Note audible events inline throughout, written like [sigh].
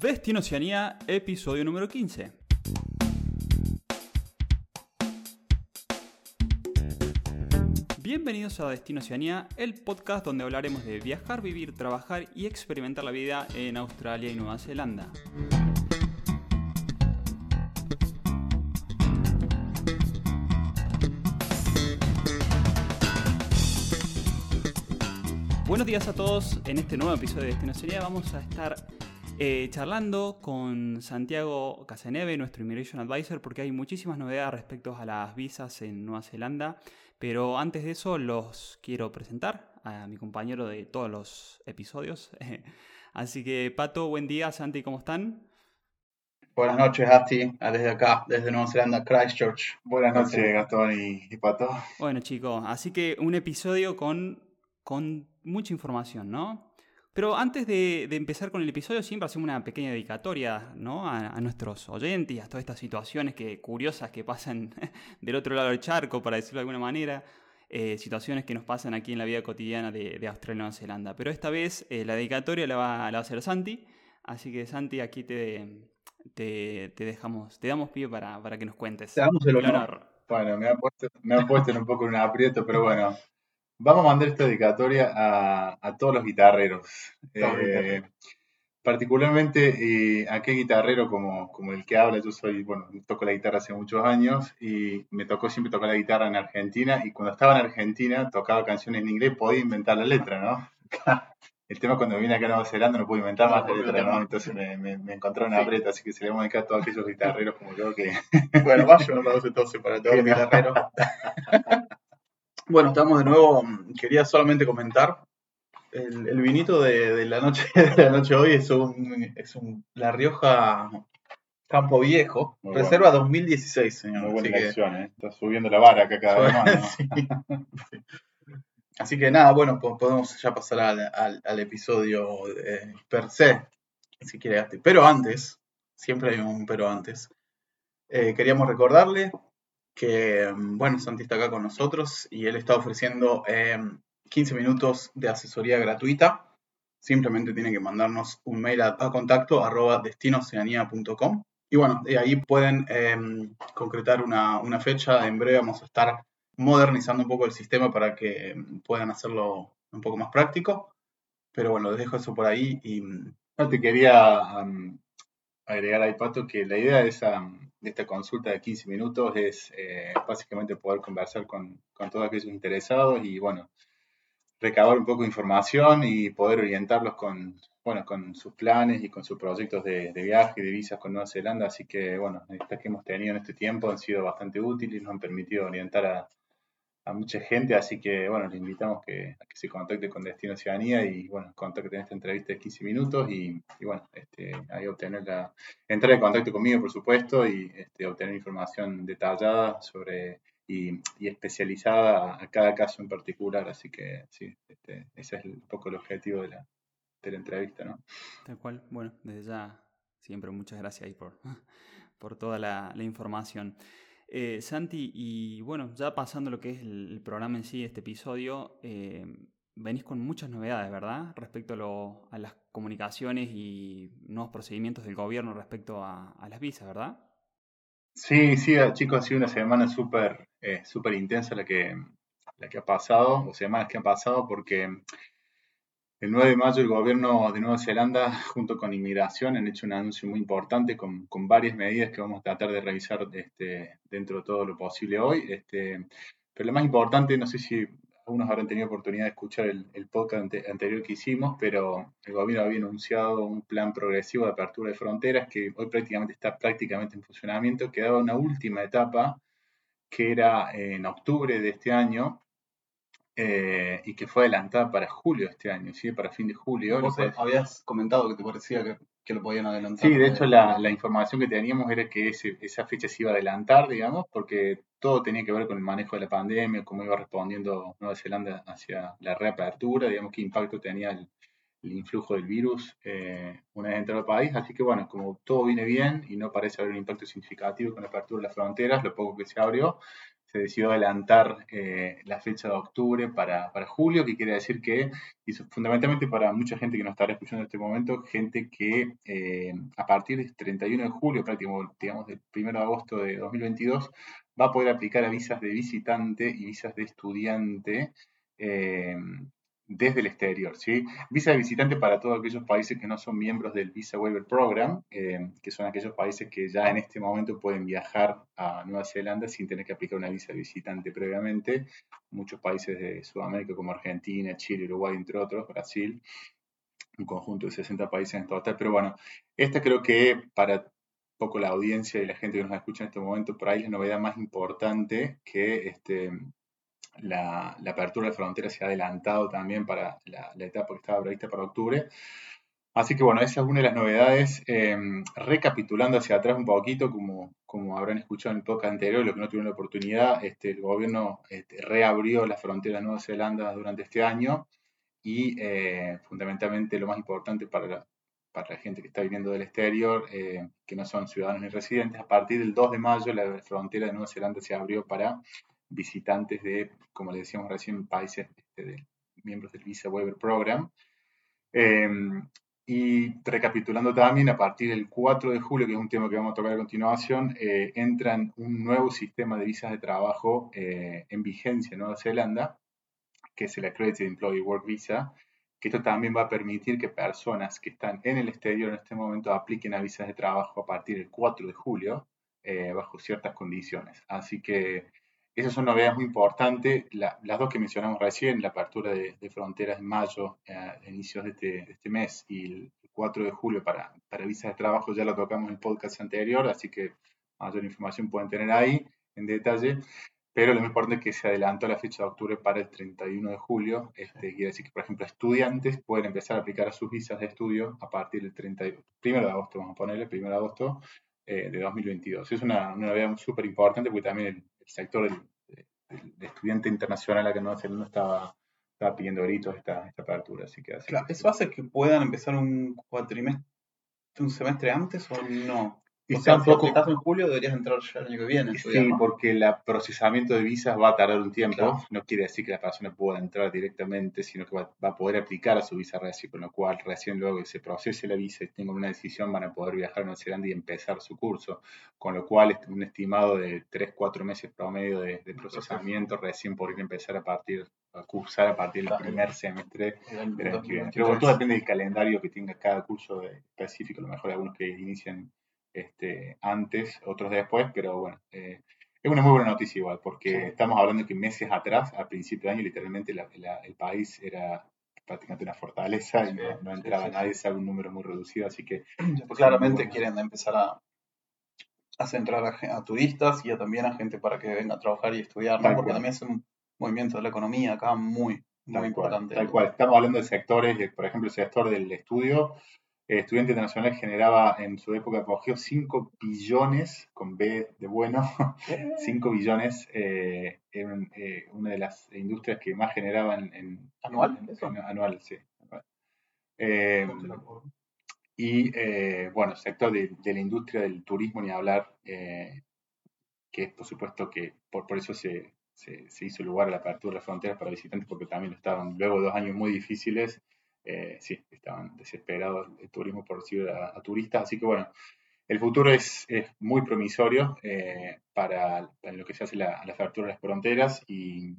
Destino Oceanía, episodio número 15. Bienvenidos a Destino Oceanía, el podcast donde hablaremos de viajar, vivir, trabajar y experimentar la vida en Australia y Nueva Zelanda. Buenos días a todos. En este nuevo episodio de Destino Oceanía vamos a estar eh, charlando con Santiago Casaneve, nuestro Immigration Advisor, porque hay muchísimas novedades respecto a las visas en Nueva Zelanda. Pero antes de eso los quiero presentar a mi compañero de todos los episodios. [laughs] Así que Pato, buen día. Santi, ¿cómo están? Buenas noches, Asti, desde acá, desde Nueva Zelanda, Christchurch. Buenas noches, Gastón y, Pato. Bueno, chicos, así que un episodio con, con mucha información, ¿no? Pero antes de, empezar con el episodio, siempre hacemos una pequeña dedicatoria ¿no? a, nuestros oyentes y a todas estas situaciones que, curiosas que pasan [laughs] del otro lado del charco, para decirlo de alguna manera. Eh, situaciones que nos pasan aquí en la vida cotidiana de, Australia y Nueva Zelanda. Pero esta vez eh, la dedicatoria la va, a hacer Santi. Así que Santi, aquí te, te, dejamos, te damos pie para, para, que nos cuentes. Te damos el honor. Bueno, me ha puesto, me ha puesto un poco en un aprieto, pero bueno, Vamos a mandar esta dedicatoria a, todos los guitarreros. Eh, particularmente eh, a qué guitarrero como, como el que habla. Yo soy, bueno, toco la guitarra hace muchos años y me tocó siempre tocar la guitarra en Argentina. Y cuando estaba en Argentina tocaba canciones en inglés, podía inventar la letra, ¿no? [laughs] El tema cuando vine acá a Nueva Zelanda no pude inventar más la letra, ¿no? Entonces me, me, me encontré una apreta, así que se le vamos a dedicar a todos aquellos guitarreros como yo que... [laughs] Bueno, vaya un aplauso entonces para todos los guitarreros. [laughs] Bueno, estamos de nuevo. Quería solamente comentar. El, vinito [laughs] de, la noche de la noche hoy es un, es un La Rioja Campo Viejo, reserva 2016, señor. Muy buena elección, ¿eh? Está subiendo la vara acá cada vez más. [laughs] Así que nada, bueno, podemos ya pasar al, al, episodio per se, si quiere. Pero antes, siempre hay un pero antes. Eh, queríamos recordarle que, mm, bueno, Santi está acá con nosotros y él está ofreciendo 15 em, minutos de asesoría gratuita. Simplemente tiene que mandarnos un mail a, contacto arroba destinoceanía.com y bueno, de ahí pueden em, concretar una, fecha. En breve vamos a estar modernizando un poco el sistema para que em, puedan hacerlo un poco más práctico. Pero bueno, les dejo eso por ahí y... Mm, no, te quería agregar ahí, Pato, que la idea de, esa, de esta consulta de 15 minutos es eh, básicamente poder conversar con, con, todos aquellos interesados y, bueno, recabar un poco de información y poder orientarlos con, bueno, con sus planes y con sus proyectos de, de viaje y de visas con Nueva Zelanda. Así que, bueno, estas que hemos tenido en este tiempo han sido bastante útiles y nos han permitido orientar a, a mucha gente, así que bueno, les invitamos que, a que se contacte con Destino Ciudadanía y bueno, contacten esta entrevista de 15 minutos y, bueno, este, ahí obtener la, entrar en contacto conmigo por supuesto y este, obtener información detallada sobre y, especializada a cada caso en particular, así que sí, este, ese es un poco el objetivo de la, de la entrevista, ¿no? Tal cual, bueno, desde ya siempre muchas gracias ahí por, [laughs] por toda la información. Eh, Santi, y bueno, ya pasando lo que es el, programa en sí, este episodio, eh, venís con muchas novedades, ¿verdad? Respecto a, las comunicaciones y nuevos procedimientos del gobierno respecto a, las visas, ¿verdad? Sí, sí, ah, chicos, ha sido una semana súper eh, intensa la que, la que ha pasado, o semanas que han pasado, porque el 9 de mayo el gobierno de Nueva Zelanda junto con Inmigración han hecho un anuncio muy importante con, con varias medidas que vamos a tratar de revisar este, dentro de todo lo posible hoy. Este, pero lo más importante, no sé si algunos habrán tenido oportunidad de escuchar el, podcast anterior que hicimos, pero el gobierno había anunciado un plan progresivo de apertura de fronteras que hoy prácticamente está prácticamente en funcionamiento. Quedaba una última etapa que era en octubre de este año, eh, y que fue adelantada para julio este año, ¿sí? para fin de julio. Vos habías comentado que te parecía que, lo podían adelantar. Sí, de hecho la, la información que teníamos era que esa fecha se iba a adelantar, digamos, porque todo tenía que ver con el manejo de la pandemia, cómo iba respondiendo Nueva Zelanda hacia la reapertura, digamos, qué impacto tenía el, influjo del virus eh, una vez entrado al país. Así que bueno, como todo viene bien y no parece haber un impacto significativo con la apertura de las fronteras, lo poco que se abrió, se decidió adelantar eh, la fecha de octubre para, julio, que quiere decir que, y fundamentalmente para mucha gente que nos estará escuchando en este momento, gente que eh, a partir del 31 de julio, prácticamente, digamos, del 1 de agosto de 2022, va a poder aplicar a visas de visitante y visas de estudiante eh, desde el exterior. ¿sí? Visa de visitante para todos aquellos países que no son miembros del Visa Waiver Program, eh, que son aquellos países que ya en este momento pueden viajar a Nueva Zelanda sin tener que aplicar una visa de visitante previamente. Muchos países de Sudamérica como Argentina, Chile, Uruguay, entre otros, Brasil, un conjunto de 60 países en total. Pero bueno, esta creo que para poco la audiencia y la gente que nos escucha en este momento, por ahí la novedad más importante que este, la, apertura de fronteras se ha adelantado también para la, etapa que estaba prevista para octubre. Así que bueno, esa es una de las novedades. Em, recapitulando hacia atrás un poquito, como, como habrán escuchado en el podcast anterior, lo que no tuvieron la oportunidad, este, el gobierno este, reabrió las fronteras de Nueva Zelanda durante este año y eh, fundamentalmente lo más importante para la, para la gente que está viviendo del exterior, eh, que no son ciudadanos ni residentes, a partir del 2 de mayo la frontera de Nueva Zelanda se abrió para visitantes de, como le decíamos recién, países este, de, miembros del Visa Waiver Program. Em, y recapitulando también, a partir del 4 de julio, que es un tema que vamos a tocar a continuación, eh, entran un nuevo sistema de visas de trabajo eh, en vigencia en Nueva Zelanda, que es el Accredited Employee Work Visa, que esto también va a permitir que personas que están en el exterior en este momento apliquen a visas de trabajo a partir del 4 de julio, eh, bajo ciertas condiciones. Así que esas son novedades muy importantes. las dos que mencionamos recién, la apertura de, fronteras en mayo, eh, inicios de este, este, mes, y el 4 de julio para, visas de trabajo, ya lo tocamos en el podcast anterior, así que mayor información pueden tener ahí en detalle. Pero lo más importante es que se adelantó la fecha de octubre para el 31 de julio. Este, quiere decir que, por ejemplo, estudiantes pueden empezar a aplicar sus visas de estudio a partir del 31 de agosto, vamos a ponerle, 1 de agosto eh, de 2022. Es una, una novedad súper importante porque también el, sector del, estudiante internacional a que no, no estaba, estaba pidiendo gritos esta, esta apertura. Así que claro, ¿Eso hace que puedan empezar un cuatrimestre, un semestre antes o no? Y o sea, si estás en julio, deberías entrar ya el año que viene. Sí, porque el procesamiento de visas va a tardar un tiempo. No quiere decir que la persona pueda entrar directamente, sino que va, a poder aplicar a su visa recién, con lo cual recién luego que se procese la visa y tenga una decisión van a poder viajar a Nueva Zelanda y empezar su curso. Con lo cual, un estimado de 3-4 meses promedio de, de procesamiento recién podría empezar a partir a cursar a partir del primer semestre del año que viene. Pero todo depende del calendario que tenga cada curso específico. A lo mejor algunos que inician este, antes, otros después, pero bueno, eh, es una muy buena noticia igual, porque estamos hablando que meses atrás, a principio de año, literalmente el país era prácticamente una fortaleza y no, entraba nadie, salvo un número muy reducido, así que... [clears throat] Pues claramente quieren empezar a, a centrar a, turistas y también a gente para que venga a trabajar y estudiar, porque también es un movimiento de la economía acá muy, muy importante. tal cual, estamos hablando de sectores, por ejemplo, el sector del estudio estudiante internacional generaba en su época apogeo 5 billones, con B de bueno, [laughs] 5 billones eh, en eh, una de las industrias que más generaban en... ¿Anual? anual, sí. Eh, y bueno, sector de, la industria del turismo, ni hablar, que es por supuesto que por, por eso se, se, se, hizo lugar a la apertura de las fronteras para visitantes, porque también estaban luego de dos años muy difíciles eh, sí, estaban desesperados el turismo por recibir a, turistas. Así que bueno, el futuro es, muy promisorio eh, para, lo que se hace la, la apertura de las fronteras y,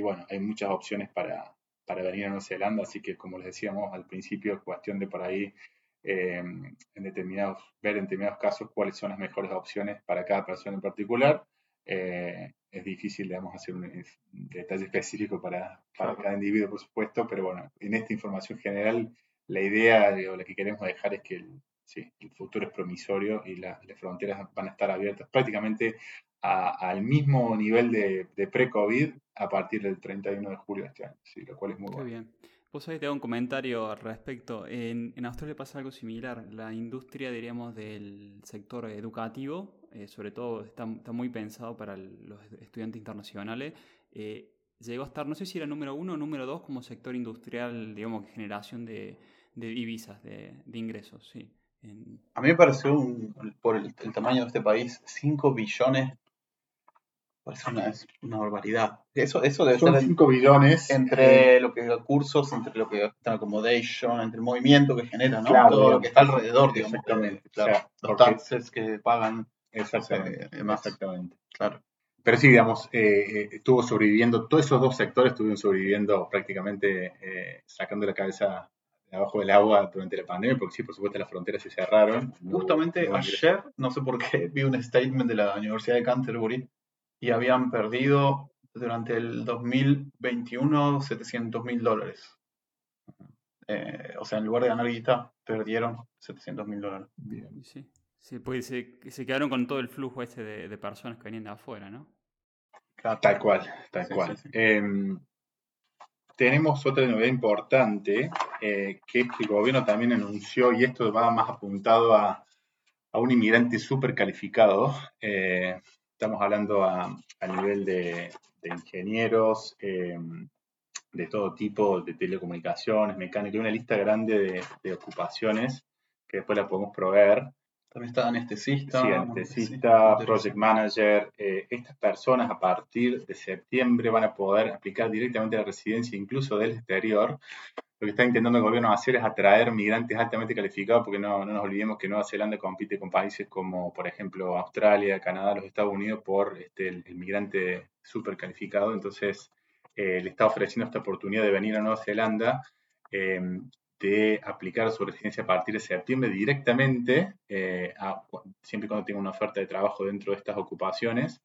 bueno, hay muchas opciones para, para, venir a Nueva Zelanda, así que como les decíamos al principio, es cuestión de por ahí eh, en determinados, ver en determinados casos cuáles son las mejores opciones para cada persona en particular. Eh, es difícil, digamos, hacer un, detalle específico para, para cada individuo, por supuesto, pero bueno, en esta información general, la idea o la que queremos dejar es que el, sí, el futuro es promisorio y las fronteras van a estar abiertas prácticamente al mismo nivel de, de pre-COVID a partir del 31 de julio de este año, sí, lo cual es muy bueno. bien. Vos sabés, te hago un comentario al respecto. En, en, Australia pasa algo similar. La industria, diríamos, del sector educativo, eh, sobre todo, está, muy pensado para los estudiantes internacionales. Eh, llegó a estar, no sé si era número uno o número dos como sector industrial, digamos, generación de, divisas, de, ingresos, sí. A mí me pareció, por el, tamaño de este país, 5 billones Parece una, es una barbaridad. Eso, eso debe Son ser 5 billones. entre lo que cursos, entre lo que está accommodation, entre el movimiento que genera, ¿no? Claro, Todo lo que está alrededor, digamos. exactamente. Claro, O sea, los taxes que pagan, Exactamente. eh, más. exactamente. claro. Pero sí, digamos, eh, eh, estuvo sobreviviendo, todos esos dos sectores estuvieron sobreviviendo prácticamente eh, sacando la cabeza abajo del agua durante la pandemia, porque sí, por supuesto, las fronteras se cerraron. No Justamente no ingreso. ayer, no sé por qué, vi un statement de la Universidad de Canterbury y habían perdido durante el 2021 700 mil dólares. Eh, o sea, en lugar de ganar guita, perdieron 700 mil dólares. Bien. Sí, sí pues se, se quedaron con todo el flujo este de, de personas que venían de afuera, ¿no? Claro. Tal cual, tal Sí, cual. sí, sí. Em, tenemos otra novedad importante, eh, que es que el gobierno también anunció, y esto va más apuntado a, a un inmigrante súper calificado. eh, estamos hablando a, a nivel de, de ingenieros, em, de todo tipo, de telecomunicaciones, mecánica, una lista grande de, de ocupaciones que después la podemos proveer. También está anestesista. Sí, anestesista, project manager, eh, estas personas a partir de septiembre van a poder aplicar directamente a la residencia, incluso del exterior. Lo que está intentando el gobierno hacer es atraer migrantes altamente calificados, porque no, no nos olvidemos que Nueva Zelanda compite con países como, por ejemplo, Australia, Canadá, los Estados Unidos, por este, el, migrante súper calificado. Entonces, eh, le está ofreciendo esta oportunidad de venir a Nueva Zelanda. eh, de aplicar su residencia a partir de septiembre directamente, eh, siempre y cuando tenga una oferta de trabajo dentro de estas ocupaciones.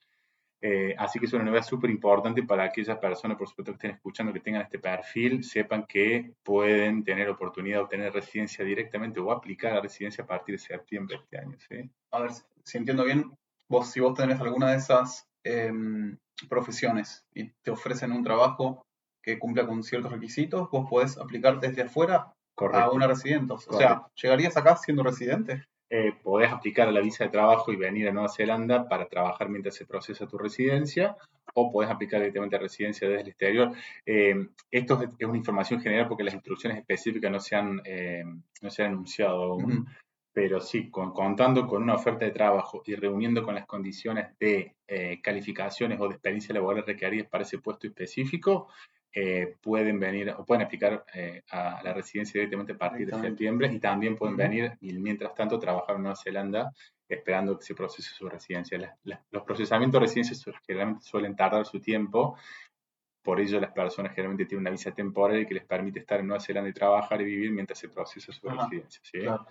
Eh, así que es una novedad súper importante para aquellas personas, por supuesto, que estén escuchando, que tengan este perfil, sepan que pueden tener oportunidad de obtener residencia directamente o aplicar a residencia a partir de septiembre de este año. ¿sí? A ver, si entiendo bien, vos si vos tenés alguna de esas em, profesiones y te ofrecen un trabajo que cumpla con ciertos requisitos, vos podés aplicar desde afuera a una residencia. O sea. ¿llegarías acá siendo residente? Eh, podés aplicar a la visa de trabajo y venir a Nueva Zelanda para trabajar mientras se procesa tu residencia, o podés aplicar directamente a residencia desde el exterior. Eh, esto es, es una información general porque las instrucciones específicas no se han, eh, no se han anunciado aún, pero sí, con- contando con una oferta de trabajo y reuniendo con las condiciones de eh, calificaciones o de experiencia laboral requeridas para ese puesto específico, eh, pueden venir o pueden aplicar eh, a la residencia directamente a partir de septiembre y también pueden venir y mientras tanto trabajar en Nueva Zelanda esperando que se procese su residencia. Los procesamientos de residencia generalmente suelen tardar su tiempo, por ello las personas generalmente tienen una visa temporal que les permite estar en Nueva Zelanda y trabajar y vivir mientras se procesa su Ajá, residencia. ¿sí? Claro.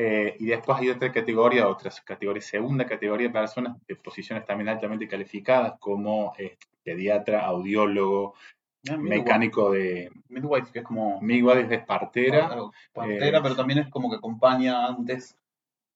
Eh, y después hay otra categoría, otras categorías, segunda categoría de personas de posiciones también altamente calificadas como eh, pediatra, audiólogo, Ah, mecánico de Midwife, que es como midwife, de partera. algo partera, eh, pero también es como que acompaña antes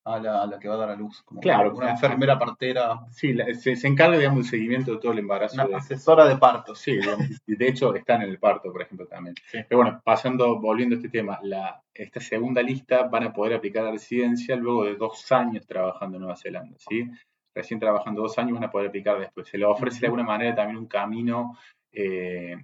a la, a la que va a dar a luz. Como Claro, una claro. enfermera partera, Sí, la- se, se encarga, digamos, del seguimiento de todo el embarazo. una de- asesora de partos. Sí, digamos, de hecho están en el parto, por ejemplo, también. Sí. Pero bueno, pasando, volviendo a este tema, la, esta segunda lista van a poder aplicar a residencia luego de dos años trabajando en Nueva Zelanda, ¿sí? Recién trabajando dos años van a poder aplicar después. Se les ofrece de alguna manera también un camino, eh,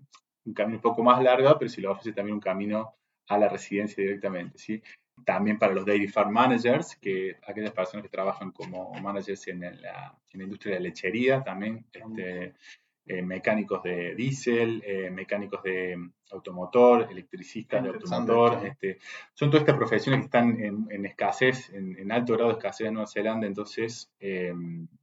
un camino un poco más largo, pero se les ofrece también un camino a la residencia directamente, ¿sí? También para los Dairy Farm Managers, que aquellas personas que trabajan como managers en la, en la industria de la lechería, también este, eh, mecánicos de diésel, eh, mecánicos de automotor, electricistas de automotor. Este, son todas estas profesiones que están en, en escasez, en, en alto grado de escasez en Nueva Zelanda. Entonces, eh,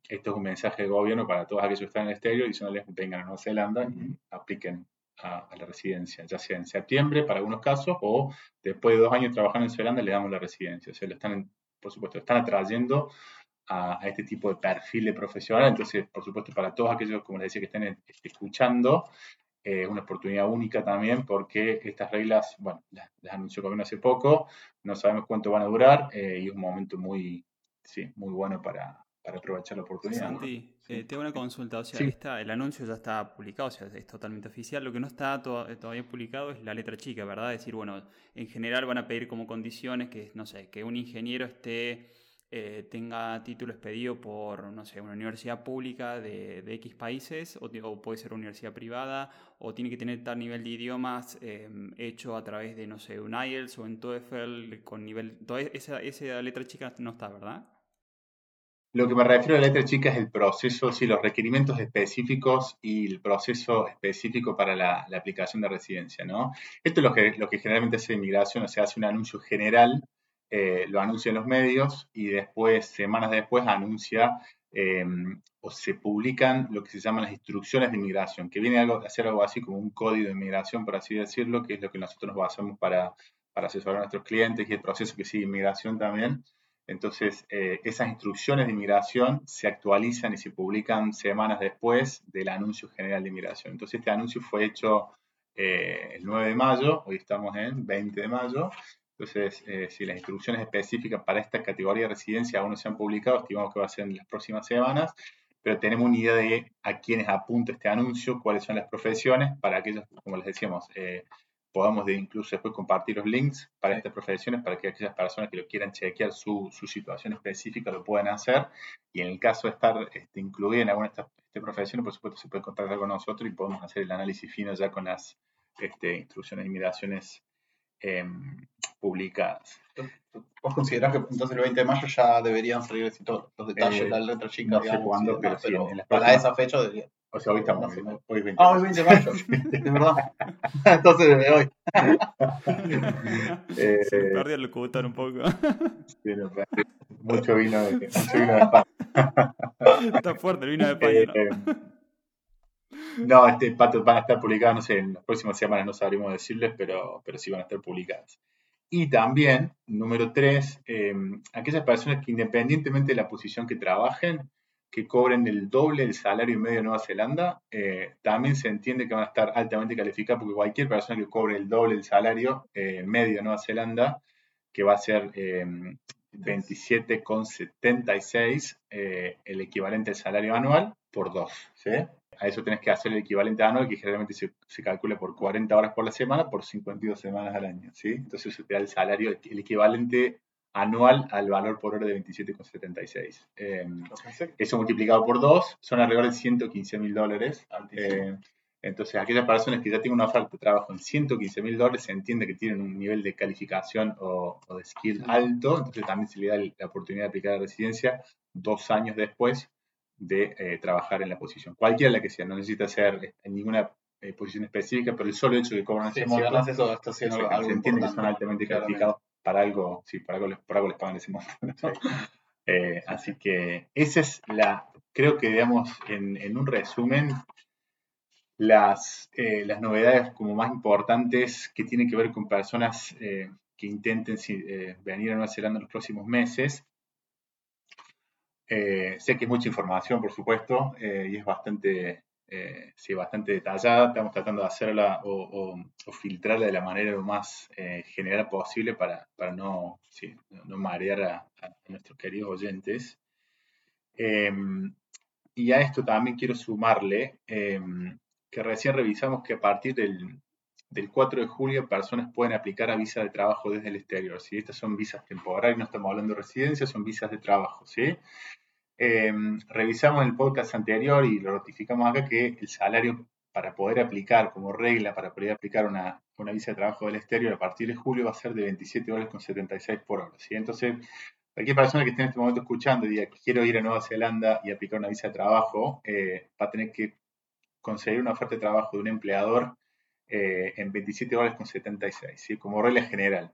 esto es un mensaje de gobierno para todos aquellos que están en el exterior y si no les vengan a Nueva Zelanda y apliquen a, a la residencia, ya sea en septiembre para algunos casos o después de dos años trabajando en Zelanda le damos la residencia. O sea, lo están, por supuesto, están atrayendo a, a este tipo de perfil de profesional. Entonces, por supuesto, para todos aquellos, como les decía, que estén escuchando, eh, es una oportunidad única también porque estas reglas, bueno, las, las anunció el gobierno hace poco, no sabemos cuánto van a durar eh, y es un momento muy, sí, muy bueno para, para aprovechar la oportunidad. ¿no? Santi, eh, tengo una consulta. O sea, Sí. esta- el anuncio ya está publicado, o sea, es totalmente oficial. Lo que no está to- todavía publicado es la letra chica, ¿verdad? Es decir, bueno, en general van a pedir como condiciones que, no sé, que un ingeniero esté, eh, tenga título expedido por, no sé, una universidad pública de, de X países, o, puede ser una universidad privada, o tiene que tener tal nivel de idiomas eh, hecho a través de, no sé, un IELTS o un TOEFL con nivel... Toda esa, esa letra chica no está, ¿verdad? Lo que me refiero a la letra chica es el proceso, sí, los requerimientos específicos y el proceso específico para la, aplicación de residencia, ¿no? Esto es lo que, lo que generalmente hace inmigración, o sea, hace un anuncio general, eh, lo anuncia en los medios y después, semanas después, anuncia em, o se publican lo que se llaman las instrucciones de inmigración, que viene a ser algo así como un código de inmigración, por así decirlo, que es lo que nosotros nos basamos para, para asesorar a nuestros clientes y el proceso que sigue inmigración también. Entonces, eh, esas instrucciones de inmigración se actualizan y se publican semanas después del anuncio general de inmigración. Entonces, este anuncio fue hecho eh, el 9 de mayo, hoy estamos en 20 de mayo. Entonces, eh, si las instrucciones específicas para esta categoría de residencia aún no se han publicado, estimamos que va a ser en las próximas semanas, pero tenemos una idea de a quiénes apunta este anuncio, cuáles son las profesiones, para aquellos, como les decíamos, podamos de incluso después compartir los links para estas profesiones para que aquellas personas que lo quieran chequear su, situación específica lo puedan hacer. Y en el caso de estar este, incluida en alguna de estas este profesiones, por supuesto se puede contactar con nosotros y podemos hacer el análisis fino ya con las este, instrucciones y migraciones em, publicadas. ¿Vos considerás que entonces el 20 de mayo ya deberían salir todos los detalles de la letra chica? No sé cuándo, pero, para esa fecha debería. O sea, hoy estamos, hoy 20 Ah, hoy 20 de mayo, de [laughs] verdad. [laughs] Entonces desde hoy. [laughs] eh, Se perdió el locutor un poco. sí, no, mucho vino de, mucho vino de España. Está fuerte el vino de España, ¿no? No, este pato van a estar publicados, no sé, en las próximas semanas no sabremos decirles, pero, pero sí van a estar publicadas. Y también, número tres, eh, aquellas personas que independientemente de la posición que trabajen, que cobren el doble del salario medio de Nueva Zelanda, eh, también se entiende que van a estar altamente calificados porque cualquier persona que cobre el doble del salario eh, medio de Nueva Zelanda, que va a ser 27,76, eh, el equivalente al salario anual, por dos. A eso tenés que hacer el equivalente anual, que generalmente se, calcula por 40 horas por la semana, por 52 semanas al año. ¿sí? Entonces eso te da el salario, el equivalente anual al valor por hora de 27,76. Eh, eso multiplicado por 2 son alrededor de 115 mil dólares. Eh, entonces, aquellas personas que ya tienen una oferta de trabajo en 115 mil dólares, se entiende que tienen un nivel de calificación o, de skill alto, entonces también se le da la oportunidad de aplicar a residencia dos años después de eh, trabajar en la posición. Cualquiera la que sea, no necesita ser en ninguna posición específica, pero el solo hecho de que cobran ese monto, se, entiende que son altamente calificados para algo, sí, para algo, por algo les pagan ese monto. [laughs] Eh, así que esa es la, creo que digamos, en, un resumen, las, eh, las novedades como más importantes que tienen que ver con personas eh, que intenten venir a Nueva Zelanda en los próximos meses. Sé que es mucha información, por supuesto, y es bastante eh, sí, bastante detallada. Estamos tratando de hacerla o, filtrarla de la manera más eh, general posible para, no, no, marear a, nuestros queridos oyentes. Em, y a esto también quiero sumarle em, que recién revisamos que a partir del, 4 de julio personas pueden aplicar a visa de trabajo desde el exterior. Si Estas son visas temporales, no estamos hablando de residencia, son visas de trabajo. ¿sí? Em, revisamos en el podcast anterior y lo notificamos acá que el salario para poder aplicar como regla, para poder aplicar una, visa de trabajo del exterior a partir de julio va a ser de 27 dólares con 76 por hora. ¿sí? Entonces, cualquier persona que esté en este momento escuchando y diga quiero ir a Nueva Zelanda y aplicar una visa de trabajo, eh, va a tener que conseguir una oferta de trabajo de un empleador eh, en 27 dólares con 76, ¿sí? como regla general.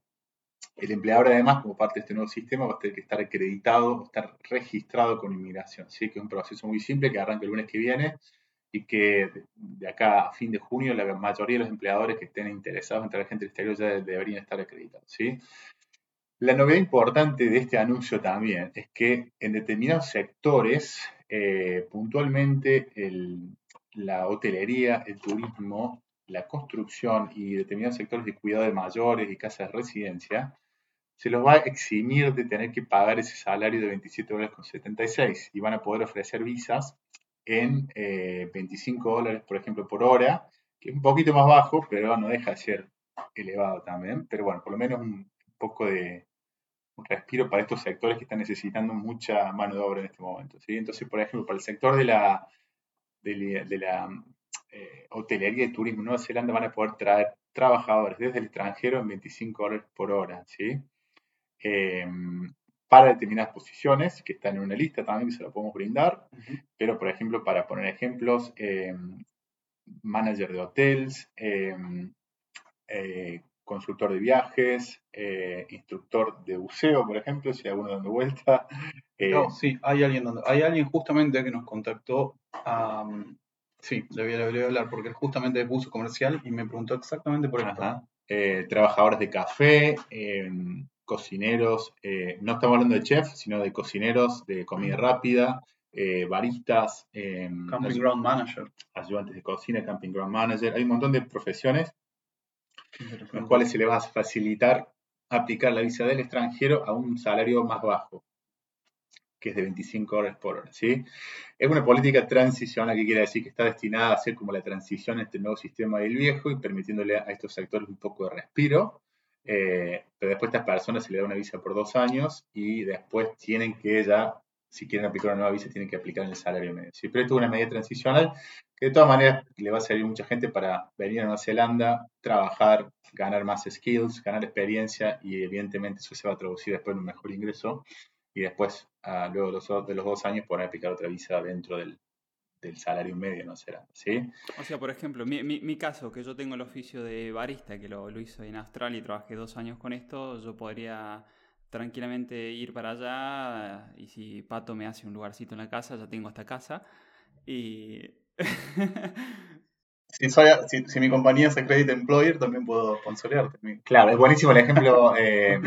El empleador, además, como parte de este nuevo sistema, va a tener que estar acreditado, estar registrado con inmigración. ¿sí? Que es un proceso muy simple que arranca el lunes que viene y que de acá a fin de junio la mayoría de los empleadores que estén interesados en traer gente del exterior ya deberían estar acreditados. ¿sí? La novedad importante de este anuncio también es que en determinados sectores, eh, puntualmente la hotelería, el turismo, la construcción y determinados sectores de cuidado de mayores y casas de residencia, se los va a eximir de tener que pagar ese salario de 27 dólares con 76 y van a poder ofrecer visas en 25 eh, dólares, por ejemplo, por hora, que es un poquito más bajo, pero no deja de ser elevado también. Pero bueno, por lo menos un poco de respiro para estos sectores que están necesitando mucha mano de obra en este momento. ¿sí? Entonces, por ejemplo, para el sector de la, de la, eh, hotelería y turismo en Nueva Zelanda van a poder traer trabajadores desde el extranjero en 25 dólares por hora. ¿sí? Em, para determinadas posiciones que están en una lista también que se la podemos brindar, pero por ejemplo, para poner ejemplos, eh, manager de hotels, eh, eh, consultor de viajes, instructor de buceo, por ejemplo, si hay alguno dando vuelta. no, sí, hay alguien, hay alguien justamente que nos contactó. Sí, le voy, a, hablar porque justamente buzo comercial y me preguntó exactamente por esto. trabajadores de café, cocineros, eh, no estamos hablando de chef, sino de cocineros de comida rápida, eh, baristas, camping ground manager, ayudantes de cocina, camping ground manager. Hay un montón de profesiones en las cuales se le va a facilitar aplicar la visa del extranjero a un salario más bajo, que es de 25 horas por hora. ¿sí? Es una política transicional que quiere decir que está destinada a ser como la transición entre el nuevo sistema y el viejo y permitiéndole a estos sectores un poco de respiro eh, pero después a estas personas se le da una visa por dos años y después tienen que ya, si quieren aplicar una nueva visa, tienen que aplicar en el salario medio. ¿sí? Pero esto es una medida transicional que de todas maneras le va a servir a mucha gente para venir a Nueva Zelanda, trabajar, ganar más skills, ganar experiencia y evidentemente eso se va a traducir después en un mejor ingreso y después, ah, luego de los, de los dos años, poder aplicar otra visa dentro del, del salario medio, ¿no será? ¿Sí? O sea, por ejemplo, mi, mi, caso, que yo tengo el oficio de barista, que lo, lo hice en Australia y trabajé dos años con esto, yo podría tranquilamente ir para allá y si Pato me hace un lugarcito en la casa, ya tengo esta casa. Y... [laughs] si, si, mi compañía es Credit Employer, también puedo sponsorearte. Claro, es buenísimo el ejemplo. Eh,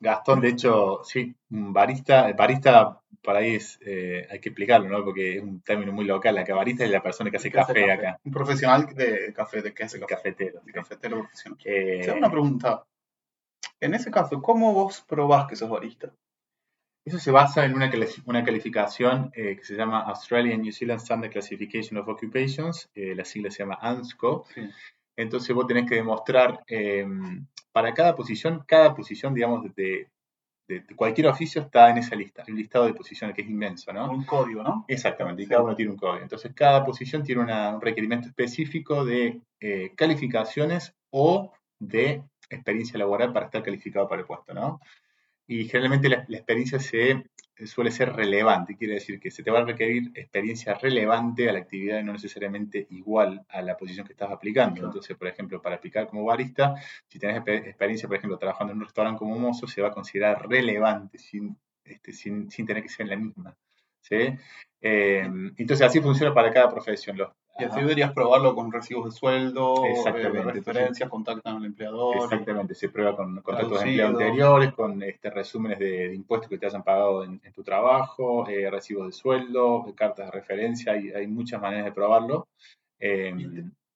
Gastón, de hecho, sí, barista, barista para ahí es, eh, hay que explicarlo, ¿no? Porque es un término muy local. La cabarista es la persona que hace café, acá. Un profesional de café, de que hace café. Cafetero. cafetero profesional. Eh, una pregunta. En ese caso, ¿cómo vos probás que sos barista? Eso se basa en una, una calificación eh, que se llama Australian New Zealand Standard Classification of Occupations, eh, la sigla se llama ANSCO. Entonces vos tenés que demostrar para cada posición, cada posición, digamos, de, cualquier oficio está en esa lista, el listado de posiciones que es inmenso, ¿no? Un código, ¿no? Exactamente, y cada uno tiene un código. Entonces, cada posición tiene un requerimiento específico de eh, calificaciones o de experiencia laboral para estar calificado para el puesto, ¿no? Y generalmente la experiencia se suele ser relevante, quiere decir que se te va a requerir experiencia relevante a la actividad y no necesariamente igual a la posición que estás aplicando. Entonces, por ejemplo, para aplicar como barista, si tienes experiencia, por ejemplo, trabajando en un restaurante como mozo, se va a considerar relevante sin, este, sin, tener que ser la misma. ¿sí? Eh, entonces, así funciona para cada profesión. Los, y así deberías probarlo con recibos de sueldo, Exactamente. Eh, referencias, contactan al empleador. Exactamente, se prueba con contratos de empleo anteriores, con este, resúmenes de, impuestos que te hayan pagado en, tu trabajo, eh, recibos de sueldo, cartas de referencia, y hay muchas maneras de probarlo. Eh,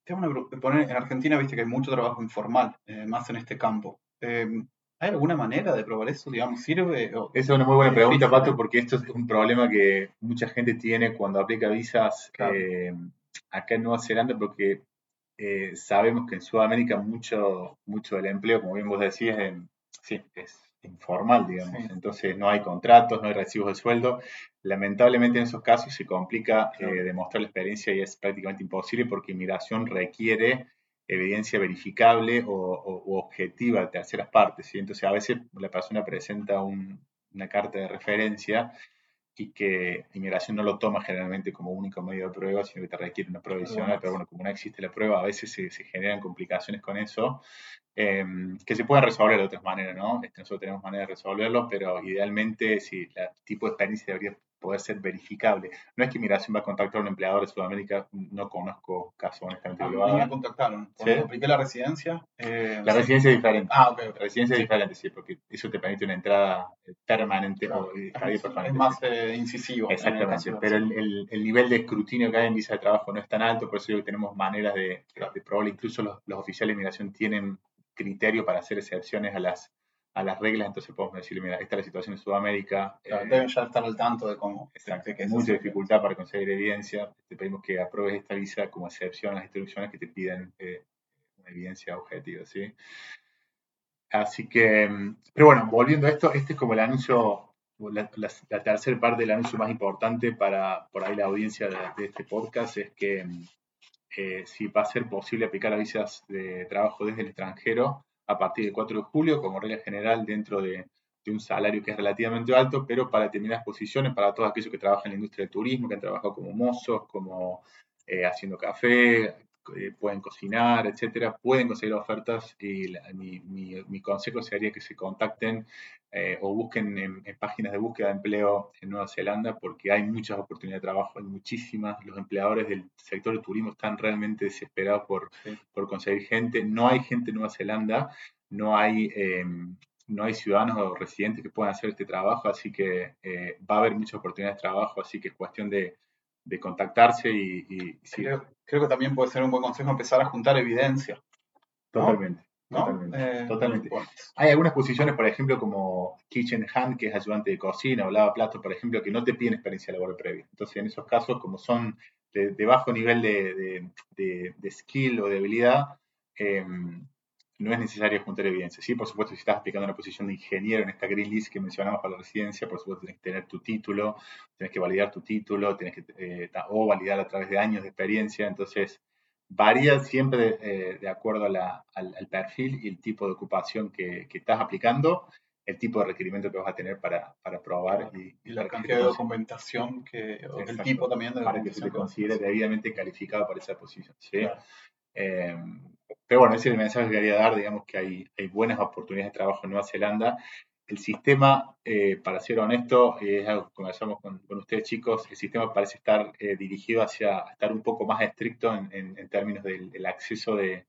en Argentina, viste que hay mucho trabajo informal, eh, más en este campo. ¿Hay alguna manera de probar eso? Digamos, ¿sirve? Esa es una muy buena pregunta, Pato, porque esto es un problema que mucha gente tiene cuando aplica visas acá en Nueva Zelanda porque eh, sabemos que en Sudamérica mucho, mucho del empleo, como bien vos decías, sí, es informal, digamos. Entonces no hay contratos, no hay recibos de sueldo. Lamentablemente en esos casos se complica eh, demostrar la experiencia y es prácticamente imposible porque inmigración requiere evidencia verificable o, objetiva de terceras partes. Entonces a veces la persona presenta una carta de referencia y que inmigración no lo toma generalmente como único medio de prueba, sino que te requiere una prueba adicional, pero bueno, como no existe la prueba, a veces se, generan complicaciones con eso, em, que se pueden resolver de otras maneras, ¿no? Este, nosotros tenemos maneras de resolverlo, pero idealmente, si el tipo de experiencia debería poder ser verificable. No es que Migración va a contactar a un empleador de Sudamérica, no conozco casos honestamente ah, lo me contactaron. Cuando apliqué la residencia. Eh, la residencia es diferente. Ah, ok. La residencia es diferente, sí, porque eso te permite una entrada eh, permanente o permanente. Es más eh, incisivo. Exactamente, pero el, el, nivel de escrutinio que hay en visa de trabajo no es tan alto, por eso digo que tenemos maneras de, de probar, incluso los, los oficiales de migración tienen criterio para hacer excepciones a las a las reglas, entonces podemos decirle, mira, esta es la situación en Sudamérica. Eh, deben ya estar al tanto de cómo. Exacto, que mucha dificultad para conseguir evidencia. Te pedimos que apruebes esta visa como excepción a las instrucciones que te piden eh, una evidencia objetiva, ¿sí? Así que, mm, pero bueno, volviendo a esto, este es como el anuncio, la, tercera parte del anuncio más importante para por ahí la audiencia de, este podcast es que mm, eh, si va a ser posible aplicar las visas de trabajo desde el extranjero, a partir del 4 de julio, como regla general, dentro de un salario que es relativamente alto, pero para determinadas posiciones, para todos aquellos que trabajan en la industria del turismo, que han trabajado como mozos, como eh, haciendo café, eh, pueden cocinar, etcétera, pueden conseguir ofertas y mi, consejo sería que se contacten eh, o busquen en, páginas de búsqueda de empleo en Nueva Zelanda porque hay muchas oportunidades de trabajo, hay muchísimas. Los empleadores del sector de turismo están realmente desesperados por, por conseguir gente. No hay gente en Nueva Zelanda, no hay, em, no hay ciudadanos o residentes que puedan hacer este trabajo, así que eh, va a haber muchas oportunidades de trabajo, así que es cuestión de, de contactarse y... creo, que también puede ser un buen consejo empezar a juntar evidencia. Totalmente. Totalmente. Eh, Hay algunas posiciones, por ejemplo, como kitchen hand, que es ayudante de cocina, o lava platos, por ejemplo, que no te piden experiencia laboral previa. Entonces, en esos casos, como son de, bajo nivel de, de, skill o de habilidad, eh, no es necesario juntar evidencia. Sí, por supuesto, si estás aplicando una posición de ingeniero en esta green list que mencionamos para la residencia, por supuesto tienes que tener tu título, tienes que validar tu título, tienes que, eh, o validar a través de años de experiencia. Entonces, varía siempre de, eh, acuerdo al, perfil y el tipo de ocupación que, estás aplicando, el tipo de requerimiento que vas a tener para, para probar. Y, la cantidad de documentación que, el tipo también de Para que se te considere debidamente calificado para esa posición. ¿sí? Eh, pero bueno, ese es el mensaje que quería dar, digamos que hay, hay buenas oportunidades de trabajo en Nueva Zelanda. El sistema, eh, para ser honesto, es algo que conversamos con, ustedes chicos, el sistema parece estar eh, dirigido hacia estar un poco más estricto en, en, términos del acceso de,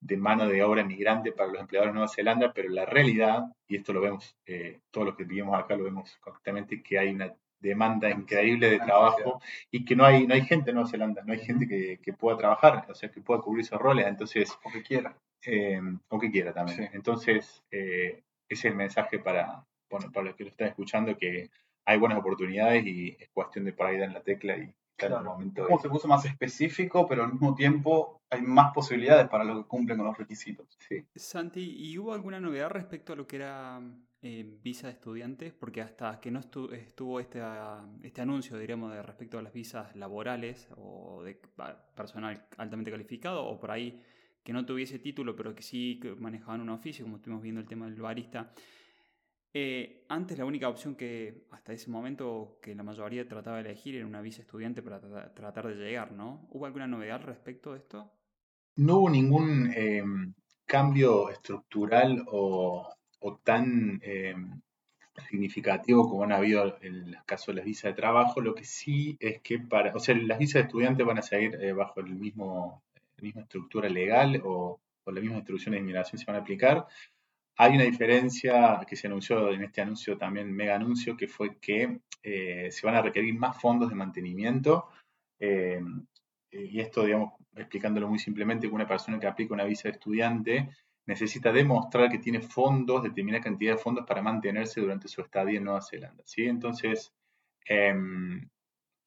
de, mano de obra migrante para los empleadores de Nueva Zelanda, pero la realidad, y esto lo vemos, eh, todos los que vivimos acá lo vemos constantemente, que hay una demanda increíble de trabajo y que no hay, no hay gente en Nueva Zelanda, no hay gente que, que pueda trabajar, o sea, que pueda cubrir esos roles, entonces... O que quiera. Eh, o que quiera también. Entonces, eh, ese es el mensaje para, bueno, para los que lo están escuchando, que hay buenas oportunidades y es cuestión de por ahí dar en la tecla y estar en el momento. Como se puso más específico, pero al mismo tiempo hay más posibilidades para los que cumplen con los requisitos. Sí. Santi, ¿y hubo alguna novedad respecto a lo que era eh, visa de estudiantes, porque hasta que no estuvo este, ah, este anuncio, diríamos, de respecto a las visas laborales o de personal altamente calificado, o por ahí que no tuviese título, pero que sí manejaban un oficio, como estuvimos viendo el tema del barista. Eh, antes la única opción que hasta ese momento que la mayoría trataba de elegir era una visa estudiante para tratar de llegar, ¿no? ¿Hubo alguna novedad respecto de esto? No hubo ningún em, cambio estructural o, tan eh, significativo como han habido en el caso de las visas de trabajo, lo que sí es que para, o sea, las visas de estudiantes van a seguir eh, bajo el mismo, la misma estructura legal o, o las mismas instrucciones de inmigración se van a aplicar. Hay una diferencia que se anunció en este anuncio, también mega anuncio, que fue que eh, se van a requerir más fondos de mantenimiento. y esto, digamos, explicándolo muy simplemente, que una persona que aplica una visa de estudiante necesita demostrar que tiene fondos, determinada cantidad de fondos para mantenerse durante su estadía en Nueva Zelanda. ¿sí? Entonces, em,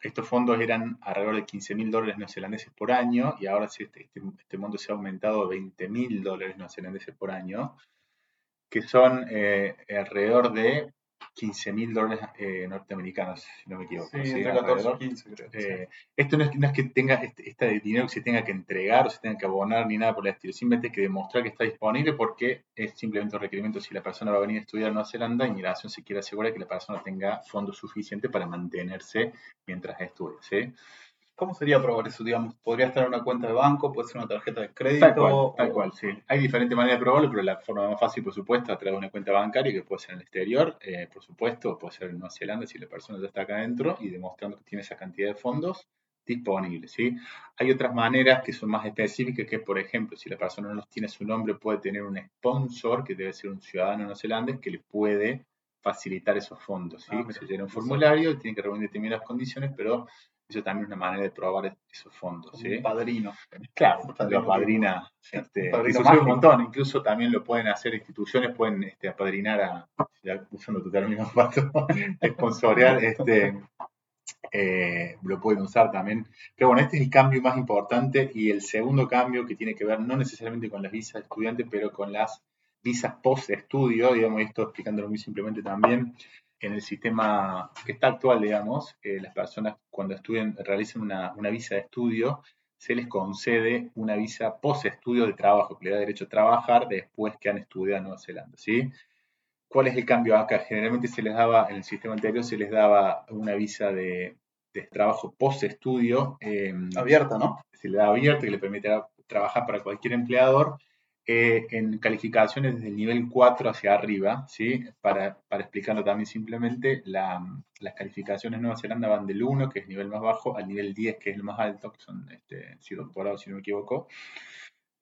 estos fondos eran alrededor de 15 mil dólares neozelandeses por año y ahora este, este, este, monto se ha aumentado a 20 mil dólares neozelandeses por año, que son eh, alrededor de 15 mil dólares eh, norteamericanos, si no me equivoco. Sí, ¿sí? 14 15, creo. Eh, esto no es, que tenga este, este, dinero que se tenga que entregar o se tenga que abonar ni nada por el estilo. Simplemente hay que demostrar que está disponible porque es simplemente un requerimiento si la persona va a venir a estudiar en Nueva Zelanda, inmigración se quiere asegurar que la persona tenga fondos suficientes para mantenerse mientras estudia. ¿sí? ¿Cómo sería probar eso? Digamos, podría estar en una cuenta de banco, puede ser una tarjeta de crédito. Tal cual, sí. Hay diferentes maneras de probarlo, pero la forma más fácil, por supuesto, a través de una cuenta bancaria, que puede ser en el exterior, eh, por supuesto, puede ser en Nueva Zelanda si la persona ya está acá adentro y demostrando que tiene esa cantidad de fondos disponibles. ¿sí? Hay otras maneras que son más específicas, que por ejemplo, si la persona no tiene su nombre, puede tener un sponsor, que debe ser un ciudadano neozelandés, que le puede facilitar esos fondos. ¿sí? Ah, se llena un formulario, tiene que reunir determinadas condiciones, pero eso también es una manera de probar esos fondos. ¿sí? Un padrino. Claro, lo padrina. [laughs] Este, un montón. Incluso también lo pueden hacer instituciones, pueden este, apadrinar a, ya usando tu término [laughs] pato, sponsorear, este, eh, lo pueden usar también. Pero bueno, este es el cambio más importante y el segundo cambio que tiene que ver no necesariamente con las visas de estudiantes, pero con las visas post-estudio, digamos, esto explicándolo muy simplemente también, en el sistema que está actual, digamos, eh, las personas cuando estudian, realizan una, visa de estudio, se les concede una visa post-estudio de trabajo, que le da derecho a trabajar después que han estudiado en Nueva Zelanda, ¿sí? ¿Cuál es el cambio acá? Generalmente se les daba, en el sistema anterior se les daba una visa de, trabajo post-estudio. Em, abierta, ¿no? Se le daba abierta, que le permitía trabajar para cualquier empleador eh, en calificaciones desde el nivel 4 hacia arriba, ¿sí? Para, para explicarlo también simplemente, las calificaciones en Nueva Zelanda van del 1, que es el nivel más bajo, al nivel 10, que es el más alto, que son este, si si no me equivoco.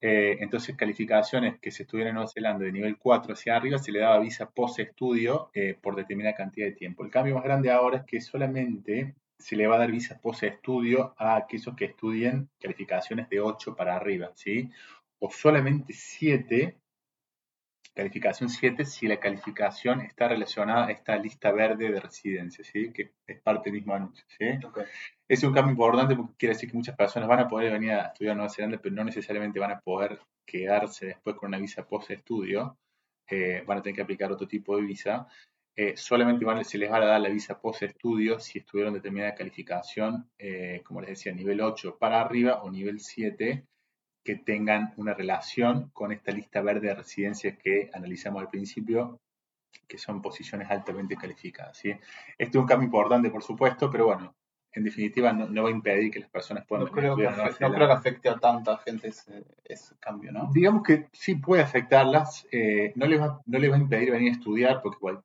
Eh, entonces, calificaciones que se estudian en Nueva Zelanda de nivel 4 hacia arriba se le daba visa post-estudio eh, por determinada cantidad de tiempo. El cambio más grande ahora es que solamente se le va a dar visa post-estudio a aquellos que estudien calificaciones de 8 para arriba, ¿sí? O solamente 7, calificación 7, si la calificación está relacionada a esta lista verde de residencia, ¿sí? que es parte del mismo anuncio. ¿sí? Es un cambio importante porque quiere decir que muchas personas van a poder venir a estudiar en Nueva Zelanda, pero no necesariamente van a poder quedarse después con una visa post-estudio. Eh, van a tener que aplicar otro tipo de visa. Eh, solamente van, se les va a dar la visa post-estudio si estuvieron determinada calificación, eh, como les decía, nivel 8 para arriba o nivel 7 que tengan una relación con esta lista verde de residencias que analizamos al principio, que son posiciones altamente calificadas. ¿sí? Este es un cambio importante, por supuesto, pero bueno, en definitiva no, va a impedir que las personas puedan... No, creo que, no creo que afecte a tanta gente ese, cambio, ¿no? Digamos que sí puede afectarlas, eh, no, les va, no les va a impedir venir a estudiar, porque igual,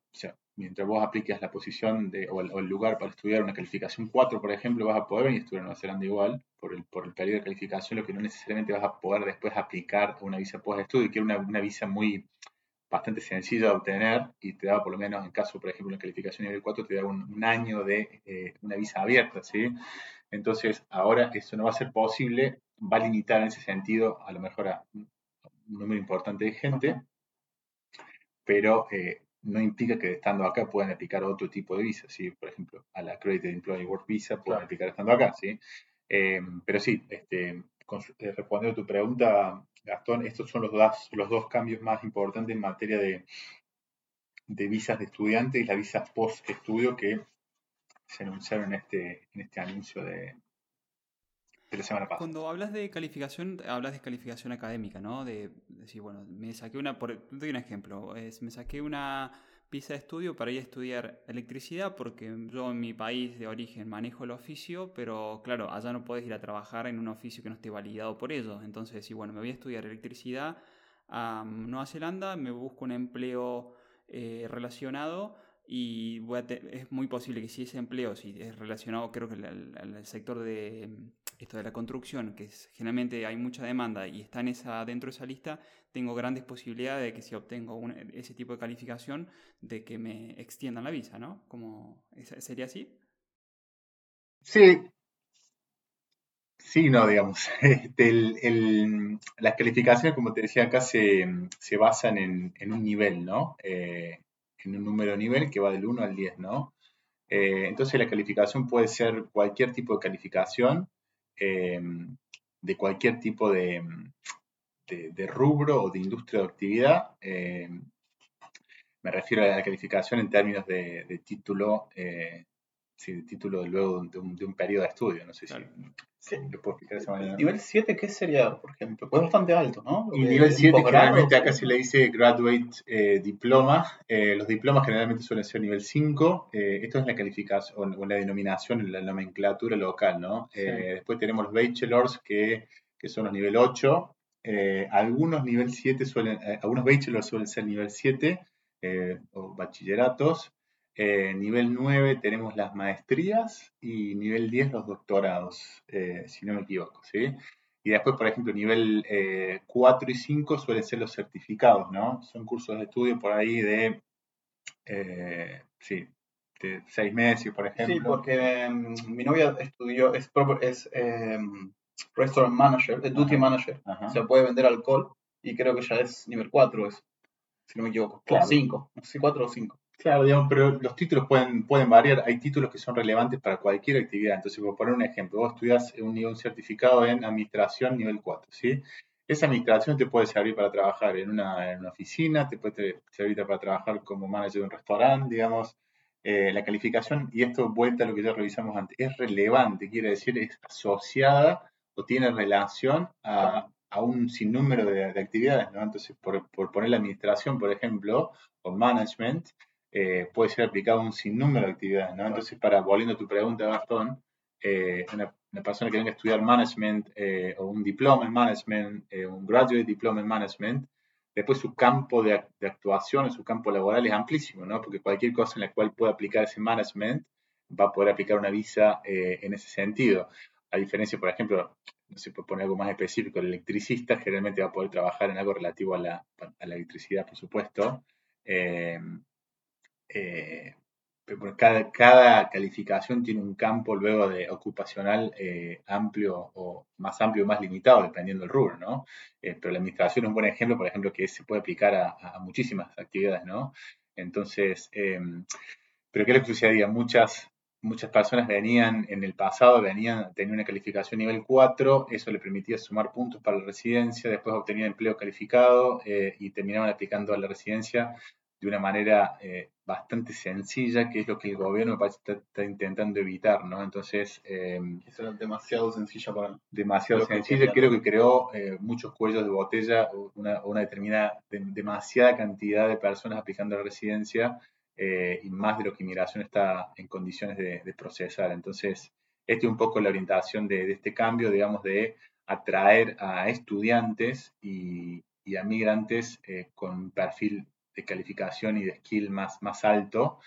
mientras vos apliques la posición de, o, el, lugar para estudiar una calificación 4, por ejemplo, vas a poder venir a estudiar en Nueva Zelanda igual, por el, por el periodo de calificación, lo que no necesariamente vas a poder después aplicar una visa post-estudio, que es una, una, visa muy bastante sencilla de obtener y te da por lo menos en caso, por ejemplo, la calificación nivel 4, te da un, año de eh, una visa abierta, ¿sí? Entonces, ahora eso no va a ser posible, va a limitar en ese sentido a lo mejor a un número importante de gente, pero eh, no implica que estando acá puedan aplicar otro tipo de visa, ¿sí? Por ejemplo, a la Accredited Employee Work Visa pueden aplicar estando acá, ¿sí? Eh, pero sí, este, eh, respondiendo a tu pregunta, Gastón, estos son los dos, los dos cambios más importantes en materia de, de visas de estudiantes y la visa post-estudio que se anunciaron en este, en este anuncio de, cuando hablas de calificación, hablas de calificación académica, ¿no? De decir, bueno, me saqué una, por, doy un ejemplo, me saqué una visa de estudio para ir a estudiar electricidad porque yo en mi país de origen manejo el oficio, pero claro, allá no puedes ir a trabajar en un oficio que no esté validado por ellos. Entonces, si bueno, me voy a estudiar electricidad a Nueva Zelanda, me busco un empleo eh, relacionado y es muy posible que si ese empleo, si es relacionado creo que al sector de esto de la construcción, que es, generalmente hay mucha demanda y está esa, dentro de esa lista, tengo grandes posibilidades de que si obtengo ese tipo de calificación, de que me extiendan la visa, ¿no? Como, ¿Sería así? Sí. Sí, no, digamos. [laughs] Este, las calificaciones, como te decía acá, se, basan en, un nivel, ¿no? Eh, en un número nivel que va del 1 al 10, ¿no? Eh, entonces la calificación puede ser cualquier tipo de calificación Em, de cualquier tipo de, rubro o de industria o actividad. Em, me refiero a la calificación en términos de, título, eh, de título luego de un, de un, periodo de estudio. No sé si Sí. Lo puedo explicar de esa manera. Nivel 7, ¿qué sería, por ejemplo? Pues bastante alto, ¿no? Y nivel 7 generalmente acá se le dice Graduate eh, Diploma. Eh, los diplomas generalmente suelen ser nivel 5. Eh, esto es la calificación o la denominación, la nomenclatura local, ¿no? Después tenemos los Bachelors, que, que son los nivel 8. algunos nivel 7 suelen, algunos Bachelors suelen ser nivel 7 o bachilleratos. Eh, nivel 9 tenemos las maestrías y nivel 10 los doctorados, eh, si no me equivoco, ¿sí? Y después, por ejemplo, nivel 4 eh, y 5 suelen ser los certificados, ¿no? Son cursos de estudio por ahí de, sí, de 6 meses, por ejemplo. Sí, porque em, mi novia estudió, es, es em, restaurant manager, es duty manager, o sea, puede vender alcohol y creo que ya es nivel 4 si no me equivoco, claro. 5, no sé, 4 o 5. Claro, digamos, pero los títulos pueden, pueden variar. Hay títulos que son relevantes para cualquier actividad. Entonces, por poner un ejemplo, vos estudias un, un certificado en administración nivel 4, ¿sí? Esa administración te puede servir para trabajar en una, en una oficina, te puede servir para trabajar como manager de un restaurante, digamos. Eh, la calificación, y esto vuelta a lo que ya revisamos antes, es relevante, quiere decir, es asociada o tiene relación a, a un sinnúmero de, actividades, ¿no? Entonces, por, poner la administración, por ejemplo, o management, eh, puede ser aplicado a un sinnúmero de actividades, ¿no? Entonces, para, volviendo a tu pregunta, Gastón, eh, una, persona que venga a estudiar management eh, o un diploma en management, un graduate diploma en management, después su campo de, de actuación, su campo laboral es amplísimo, ¿no? Porque cualquier cosa en la cual pueda aplicar ese management va a poder aplicar una visa en ese sentido. A diferencia, por ejemplo, no se puede poner algo más específico, el electricista generalmente va a poder trabajar en algo relativo a la, electricidad, por supuesto. Eh, eh, cada, cada, calificación tiene un campo luego de ocupacional eh, amplio o más amplio o más limitado, dependiendo del rubro, ¿no? pero la administración es un buen ejemplo, por ejemplo, que se puede aplicar a, muchísimas actividades, ¿no? Entonces, pero ¿qué es lo que sucedía? Muchas, muchas personas venían en el pasado, venían, tenían una calificación nivel 4, eso le permitía sumar puntos para la residencia, después obtenían empleo calificado eh, y terminaban aplicando a la residencia de una manera eh, bastante sencilla, que es lo que el gobierno está, intentando evitar, ¿no? Entonces... Eh, eso era demasiado sencilla para... Demasiado sencilla, creo que creó eh, muchos cuellos de botella, una, una determinada, demasiada cantidad de personas aplicando la residencia eh, y más de lo que inmigración está en condiciones de, procesar. Entonces, esta es un poco la orientación de, este cambio, digamos, de atraer a estudiantes y, a migrantes eh, con un perfil de calificación y de skill más, más alto,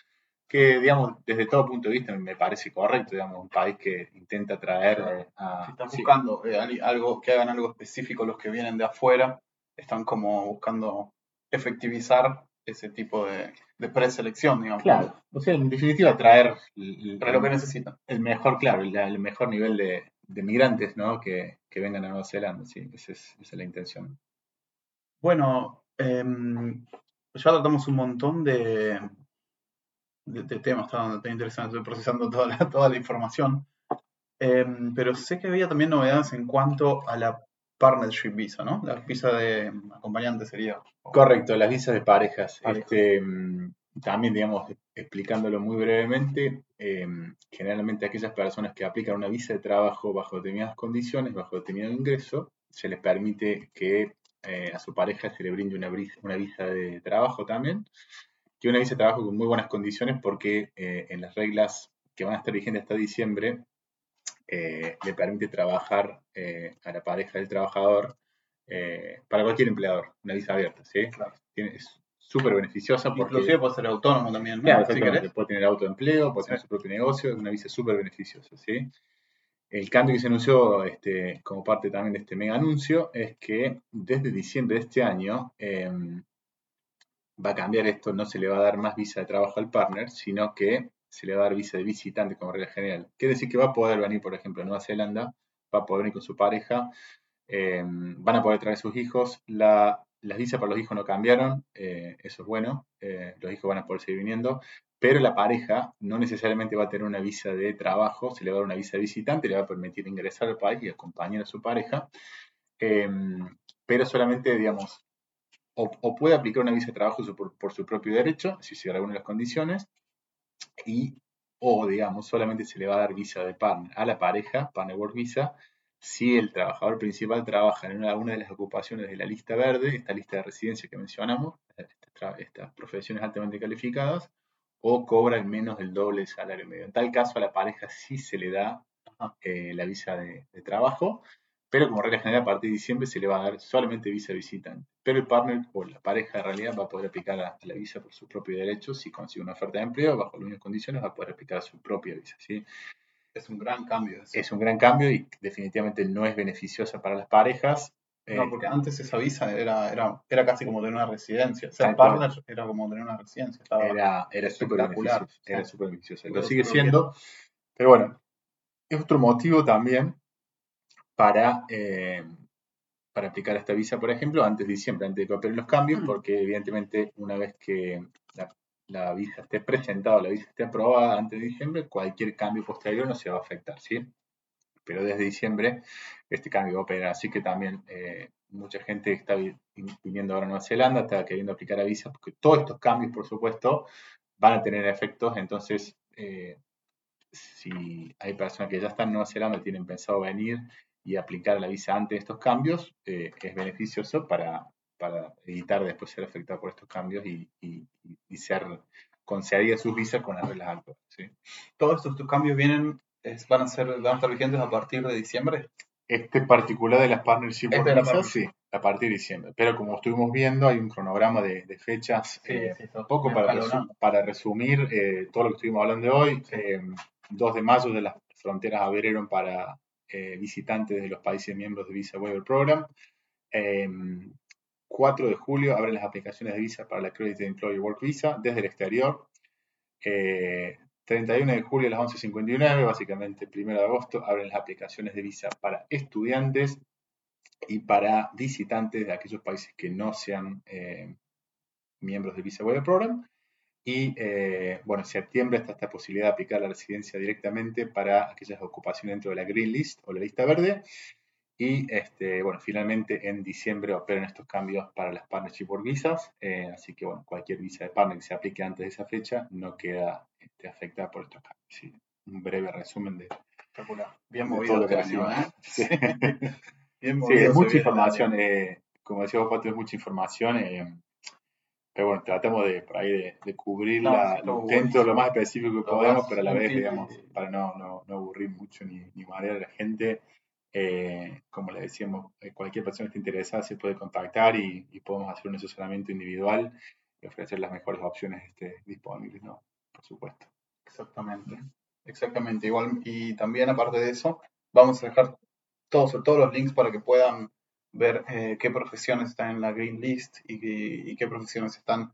que, digamos, desde todo punto de vista me parece correcto, digamos, un país que intenta atraer eh, a... Si están buscando algo, que hagan algo específico los que vienen de afuera, están como buscando efectivizar ese tipo de, de preselección, digamos. Claro, o sea, en definitiva traer lo que necesitan. El mejor, claro, el, mejor nivel de, migrantes, ¿no? Que, vengan a Nueva Zelanda, sí, esa es, la intención. Bueno, em, ya tratamos un montón de, de, temas, está, está, interesante, estoy procesando toda la, toda la información. Em, pero sé que había también novedades en cuanto a la partnership visa, ¿no? La visa de acompañante sería. Correcto, las visas de parejas. Este, mm, también, digamos, explicándolo muy brevemente, eh, generalmente aquellas personas que aplican una visa de trabajo bajo determinadas condiciones, bajo determinado ingreso, se les permite que eh, a su pareja se le brinde una, una visa de trabajo también, que una visa de trabajo con muy buenas condiciones porque eh, en las reglas que van a estar vigentes hasta diciembre, eh, le permite trabajar eh, a la pareja del trabajador para cualquier empleador, una visa abierta, ¿sí? es súper beneficiosa porque... Inclusive puede ser autónomo también, ¿no? Claro, puede tener autoempleo, puede tener su propio negocio, es una visa súper beneficiosa, ¿sí? El cambio que se anunció este, como parte también de este mega anuncio es que desde diciembre de este año em, va a cambiar esto, no se le va a dar más visa de trabajo al partner, sino que se le va a dar visa de visitante como regla general. Quiere decir que va a poder venir, por ejemplo, a Nueva Zelanda, va a poder venir con su pareja, eh, van a poder traer sus hijos. las visas para los hijos no cambiaron, eh, eso es bueno, eh, los hijos van a poder seguir viniendo, pero la pareja no necesariamente va a tener una visa de trabajo, se le va a dar una visa de visitante, le va a permitir ingresar al país y acompañar a su pareja, pero solamente, digamos, o, puede aplicar una visa de trabajo por, su propio derecho, si se reúnen las condiciones, y o digamos solamente se le va a dar visa de partner a la pareja, partner work visa, si el trabajador principal trabaja en una, de las ocupaciones de la lista verde, esta lista de residencia que mencionamos, estas, profesiones altamente calificadas, o cobra al menos el doble del salario medio. En tal caso, a la pareja sí se le da eh, la visa de, trabajo, pero como regla general a partir de diciembre se le va a dar solamente visa visitante. Pero el partner o la pareja en realidad va a poder aplicar a, la visa por sus propios derechos si consigue una oferta de empleo bajo las mismas condiciones va a poder aplicar a su propia visa. ¿sí? Es un gran cambio. Es un gran cambio y definitivamente no es beneficiosa para las parejas. No, porque antes esa visa era, era, era casi como tener una residencia. Ser partner era como tener una residencia. era era súper beneficiosa. Era súper beneficiosa. Lo sigue siendo. Pero bueno, es otro motivo también para, eh, para aplicar esta visa, por ejemplo, antes de diciembre, antes de que operen los cambios, mm. porque evidentemente una vez que la, visa esté presentada, la visa esté aprobada antes de diciembre, cualquier cambio posterior no se va a afectar, ¿sí? Pero desde diciembre este cambio va a operar, así que también eh, mucha gente está viniendo ahora a Nueva Zelanda, está queriendo aplicar a visa, porque todos estos cambios, por supuesto, van a tener efectos, entonces... Eh, si hay personas que ya están en Nueva Zelanda tienen pensado venir y aplicar la visa antes de estos cambios, eh, es beneficioso para, para, evitar después ser afectado por estos cambios y, y, ser concedida sus visas con las reglas. ¿sí? ¿Todos estos cambios vienen, van, a ser, van a estar vigentes a partir de diciembre? Este particular de las partnership este visas, sí, a partir de diciembre. Pero como estuvimos viendo, hay un cronograma de, fechas, eh, poco para, para resumir eh, todo lo que estuvimos hablando hoy. 2 de mayo de las fronteras abrieron para eh, visitantes de los países miembros de Visa Waiver Program. 4 de julio abren las aplicaciones de visa para la Credit Employee Work Visa desde el exterior. 31 de julio a las 11.59, básicamente 1 de agosto, abren las aplicaciones de visa para estudiantes y para visitantes de aquellos países que no sean eh, miembros del Visa Waiver Program. Y eh, bueno, en septiembre está esta posibilidad de aplicar la residencia directamente para aquellas ocupaciones dentro de la Green List o la lista verde. Y este, bueno, finalmente en diciembre operan estos cambios para las Partnership Work Visas. Eh, así que bueno, cualquier visa de partner que se aplique antes de esa fecha no queda este, afectada por estos cambios. un breve resumen de, Bien movido todo lo que ¿eh? [laughs] Sí. Bien movido, mucha información. Eh, como decía vos, es mucha información. Eh, pero bueno, tratamos de por ahí de, cubrir dentro de lo más específico que podamos, pero a la vez, digamos, para no, no, no aburrir mucho ni, ni, marear a la gente. Eh, como le decíamos, eh, cualquier persona que esté interesada se puede contactar y, podemos hacer un asesoramiento individual y ofrecer las mejores opciones este, disponibles, ¿no? Por supuesto. Exactamente, exactamente. Igual, y también aparte de eso, vamos a dejar todos, todos los links para que puedan ver eh, qué profesiones están en la Green List y, qué profesiones están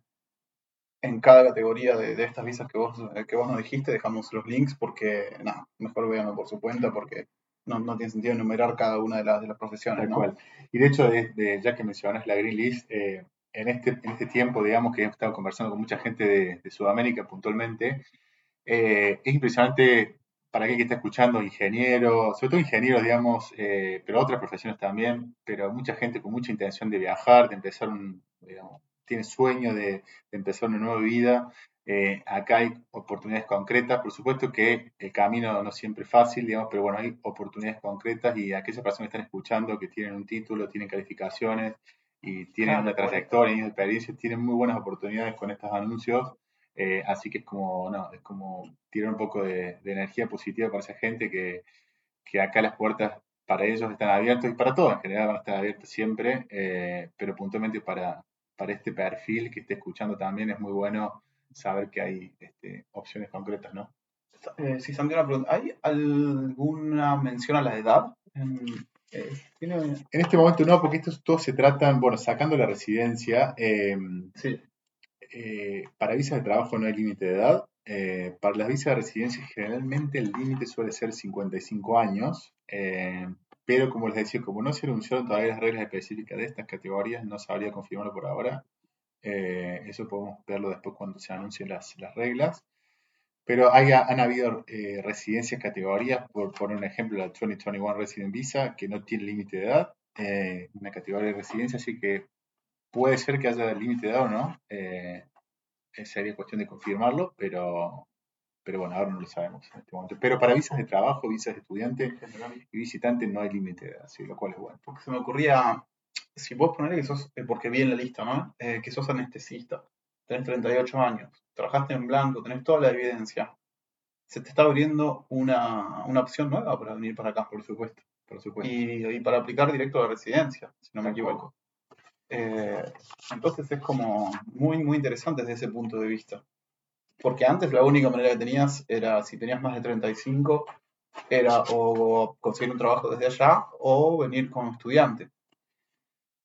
en cada categoría de, estas visas que vos, que vos nos dijiste. Dejamos los links porque, nada, mejor véanlo por su cuenta porque no, no, tiene sentido enumerar cada una de las, de las profesiones. ¿no? Y de hecho, ya que mencionas la Green List, eh, en, este, en este tiempo, digamos, que he estado conversando con mucha gente de, Sudamérica puntualmente, eh, es impresionante para aquel que está escuchando, ingenieros, sobre todo ingenieros, digamos, eh, pero otras profesiones también, pero mucha gente con mucha intención de viajar, de empezar un, digamos, tiene sueño de, de empezar una nueva vida eh, acá hay oportunidades concretas, por supuesto que el camino no siempre es fácil, digamos, pero bueno, hay oportunidades concretas y aquellas personas que están escuchando, que tienen un título, tienen calificaciones y tienen una trayectoria y experiencia, tienen muy buenas oportunidades con estos anuncios. Eh, así que es como, no, es como tirar un poco de, energía positiva para esa gente que, que, acá las puertas para ellos están abiertas y para todos en general van a estar abiertas siempre, eh, pero puntualmente para, para este perfil que esté escuchando también es muy bueno saber que hay este, opciones concretas, ¿no? Eh, sí, Santiago, una pregunta. ¿Hay alguna mención a la edad? Eh, en, este momento no, porque esto todo se trata, bueno, sacando la residencia, sí. Eh, para visas de trabajo no hay límite de edad. Eh, para las visas de residencia generalmente el límite suele ser 55 años, pero como les decía, como no se anunciaron todavía las reglas específicas de estas categorías, no sabría confirmarlo por ahora. Eh, eso podemos verlo después cuando se anuncien las, reglas. Pero hay, han habido eh, residencias categorías, por poner un ejemplo, la 2021 Resident Visa, que no tiene límite de edad, eh, una categoría de residencia, así que puede ser que haya límite de edad o no. sería cuestión de confirmarlo, pero, pero bueno, ahora no lo sabemos en este momento. Pero para visas de trabajo, visas de estudiante y visitante no hay límite de edad, lo cual es bueno. Porque se me ocurría si vos poner que sos, eh, porque vi en la lista, ¿no? Eh, que sos anestesista, tenés 38 años, trabajaste en blanco, tenés toda la evidencia, se te está abriendo una, opción nueva para venir para acá. Por supuesto, por supuesto. Y, para aplicar directo a la residencia, si no me equivoco. Eh, entonces es como muy, muy interesante desde ese punto de vista. Porque antes la única manera que tenías era, si tenías más de 35, era o conseguir un trabajo desde allá o venir como estudiante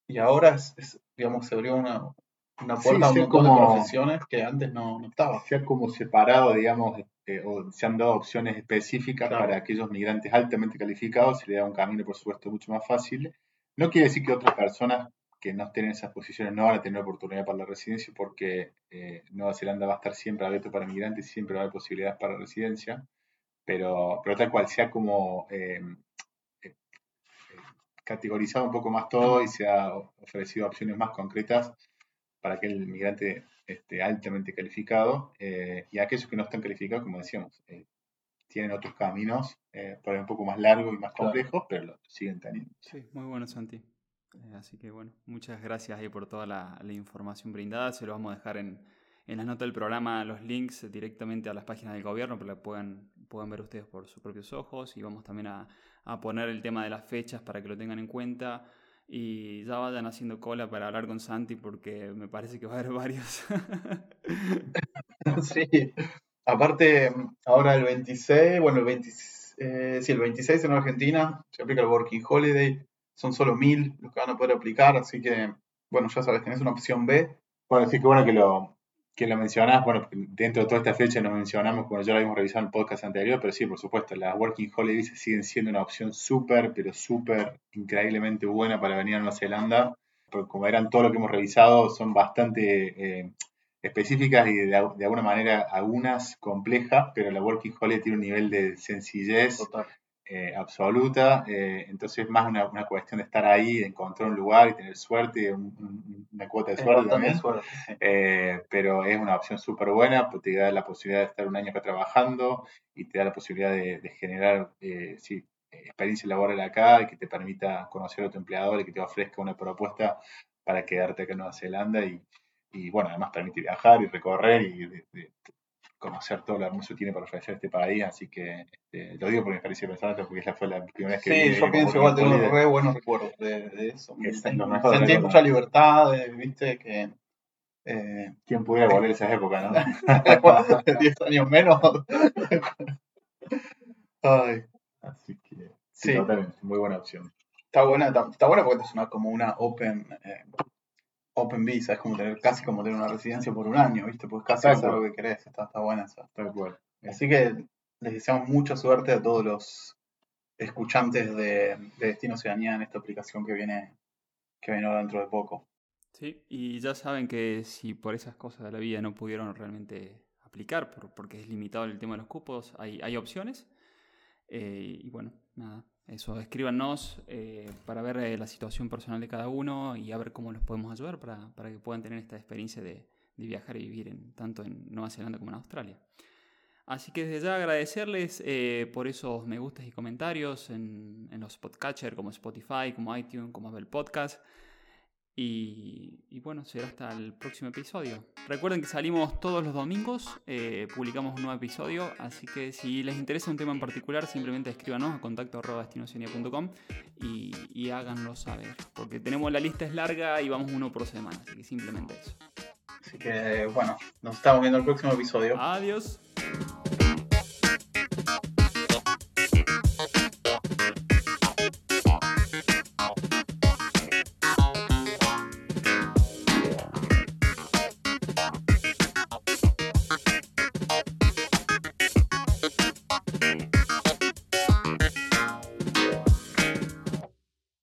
y ahora es, digamos, se abrió una, una puerta a un montón de profesiones que antes no, no estaba. Se ha como separado, digamos, eh, o se han dado opciones específicas para aquellos migrantes altamente calificados, se le da un camino, por supuesto, mucho más fácil. No quiere decir que otras personas que no estén en esas posiciones no van a tener oportunidad para la residencia, porque eh, Nueva Zelanda va a estar siempre abierto para migrantes y siempre va a haber posibilidades para residencia, pero, pero tal cual sea como eh, categorizado un poco más todo y se ha ofrecido opciones más concretas para aquel migrante esté altamente calificado eh, y aquellos que no están calificados, como decíamos, eh, tienen otros caminos, eh, por ahí un poco más largos y más Claro. complejos, pero lo siguen teniendo. Sí, muy bueno, Santi. Eh, así que bueno, muchas gracias ahí por toda la, información brindada. Se lo vamos a dejar en, en las notas del programa los links directamente a las páginas del gobierno para que puedan, puedan ver ustedes por sus propios ojos. Y vamos también a, a poner el tema de las fechas para que lo tengan en cuenta. Y ya vayan haciendo cola para hablar con Santi porque me parece que va a haber varios. [laughs] Sí, aparte, ahora el 26, bueno, el 20, eh, el 26 en Argentina se aplica el Working Holiday, son solo mil los que van a poder aplicar, así que, bueno, ya sabes, tenés una opción B. Bueno, sí que bueno que lo, que lo mencionás, bueno, dentro de toda esta fecha nos mencionamos, como ya lo habíamos revisado en el podcast anterior, pero sí, por supuesto, las Working Holidays siguen siendo una opción súper, pero súper increíblemente buena para venir a Nueva Zelanda, porque como eran todo lo que hemos revisado, son bastante eh, específicas y de, alguna manera algunas complejas, pero la Working Holiday tiene un nivel de sencillez Total. Eh, absoluta, eh, entonces es más una, una, cuestión de estar ahí, de encontrar un lugar y tener suerte, un, un, una cuota de suerte también, suerte, sí. Eh, pero es una opción súper buena, porque te da la posibilidad de estar un año acá trabajando y te da la posibilidad de, de generar eh, sí, experiencia laboral acá y que te permita conocer a tu empleador y que te ofrezca una propuesta para quedarte acá en Nueva Zelanda y, y bueno, además permite viajar y recorrer y de, de conocer todo lo hermoso que tiene para ofrecer este país, así que este, lo digo por mi experiencia personal, porque esa fue la primera vez que Sí, vine yo pienso igual, tengo de, re buenos recuerdos de, de eso. Sentí, de mucha libertad, eh, viste, que... Eh, ¿Quién pudiera volver a esas épocas, no? [laughs] 10 años menos. [laughs] Ay, Así que, Sí. sí, totalmente, muy buena opción. está buena, está, está buena porque es una, como una open, eh, open visa, es como tener, casi como tener una residencia por un año, viste, pues casi hacer lo que querés, está, está buena esa. Así que les deseamos mucha suerte a todos los escuchantes de, de Destino Oceanía en esta aplicación que viene, que viene ahora dentro de poco. Sí, y ya saben que si por esas cosas de la vida no pudieron realmente aplicar, por, porque es limitado el tema de los cupos, hay, hay opciones. Eh, y bueno, nada, eso, escríbanos eh, para ver eh, la situación personal de cada uno y a ver cómo los podemos ayudar para, para que puedan tener esta experiencia de, de viajar y vivir en, tanto en Nueva Zelanda como en Australia. Así que desde ya agradecerles eh, por esos me gustas y comentarios en, en los podcatchers como Spotify, como iTunes, como Apple Podcast. Y, y, bueno, será hasta el próximo episodio. Recuerden que salimos todos los domingos, eh, publicamos un nuevo episodio, así que si les interesa un tema en particular, simplemente escríbanos a contacto y, y háganlo saber. Porque tenemos la lista es larga y vamos uno por semana, así que simplemente eso. Así que bueno, nos estamos viendo en el próximo episodio. Adiós.